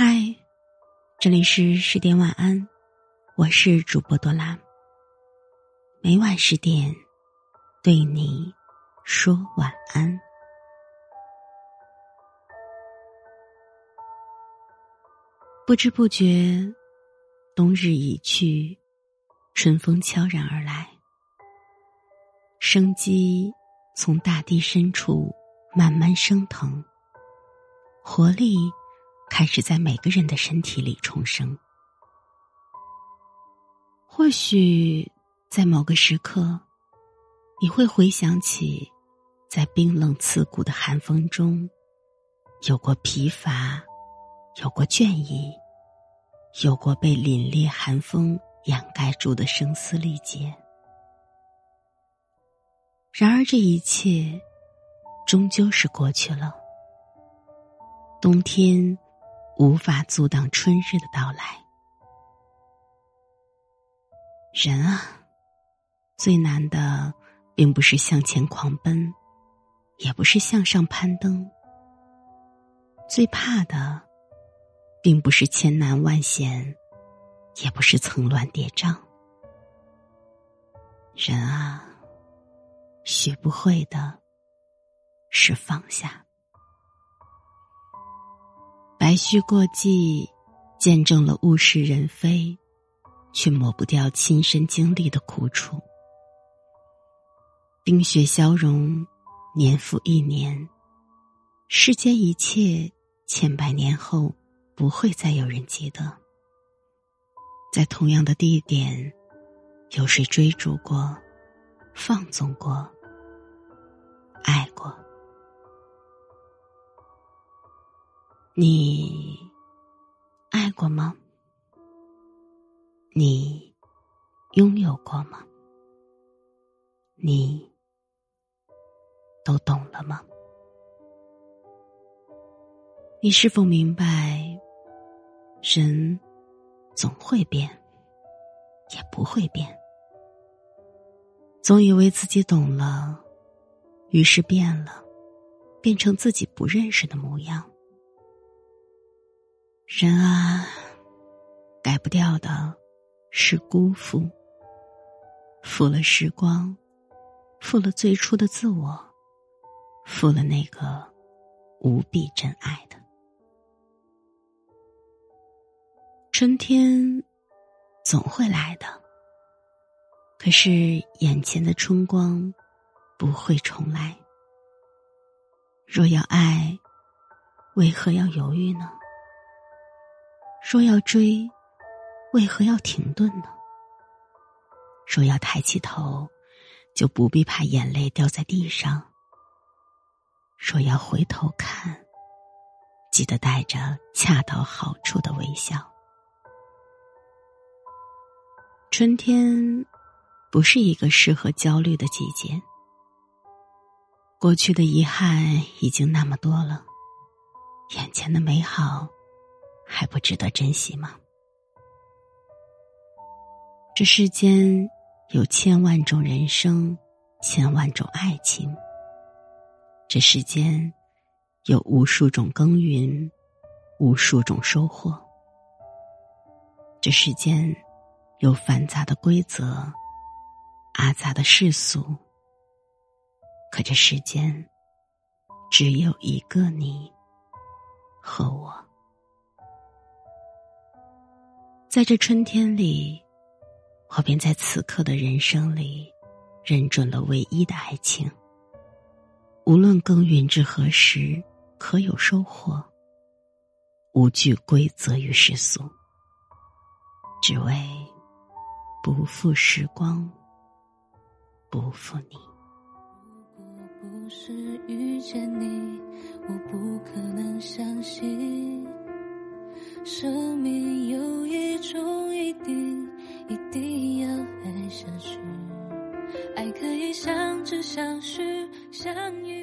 嗨，这里是十点晚安，我是主播多拉。每晚十点，对你说晚安。不知不觉，冬日已去，春风悄然而来，生机从大地深处慢慢升腾，活力。开始在每个人的身体里重生。或许在某个时刻，你会回想起，在冰冷刺骨的寒风中，有过疲乏，有过倦意，有过被凛冽寒风掩盖住的声嘶力竭。然而，这一切终究是过去了。冬天。无法阻挡春日的到来。人啊，最难的并不是向前狂奔，也不是向上攀登。最怕的，并不是千难万险，也不是层峦叠嶂。人啊，学不会的是放下。白须过隙，见证了物是人非，却抹不掉亲身经历的苦楚。冰雪消融，年复一年，世间一切，千百年后不会再有人记得。在同样的地点，有谁追逐过，放纵过，你爱过吗？你拥有过吗？你都懂了吗？你是否明白，人总会变，也不会变。总以为自己懂了，于是变了，变成自己不认识的模样。人啊，改不掉的是辜负，负了时光，负了最初的自我，负了那个无比真爱的春天，总会来的。可是眼前的春光不会重来。若要爱，为何要犹豫呢？若要追，为何要停顿呢？若要抬起头，就不必怕眼泪掉在地上。若要回头看，记得带着恰到好处的微笑。春天不是一个适合焦虑的季节。过去的遗憾已经那么多了，眼前的美好。还不值得珍惜吗？这世间有千万种人生，千万种爱情。这世间有无数种耕耘，无数种收获。这世间有繁杂的规则，阿杂的世俗。可这世间只有一个你和我。在这春天里，我便在此刻的人生里，认准了唯一的爱情。无论耕耘至何时，可有收获。无惧规则与世俗，只为不负时光，不负你。如果不是遇见你，我不可能相信。生命是相识相依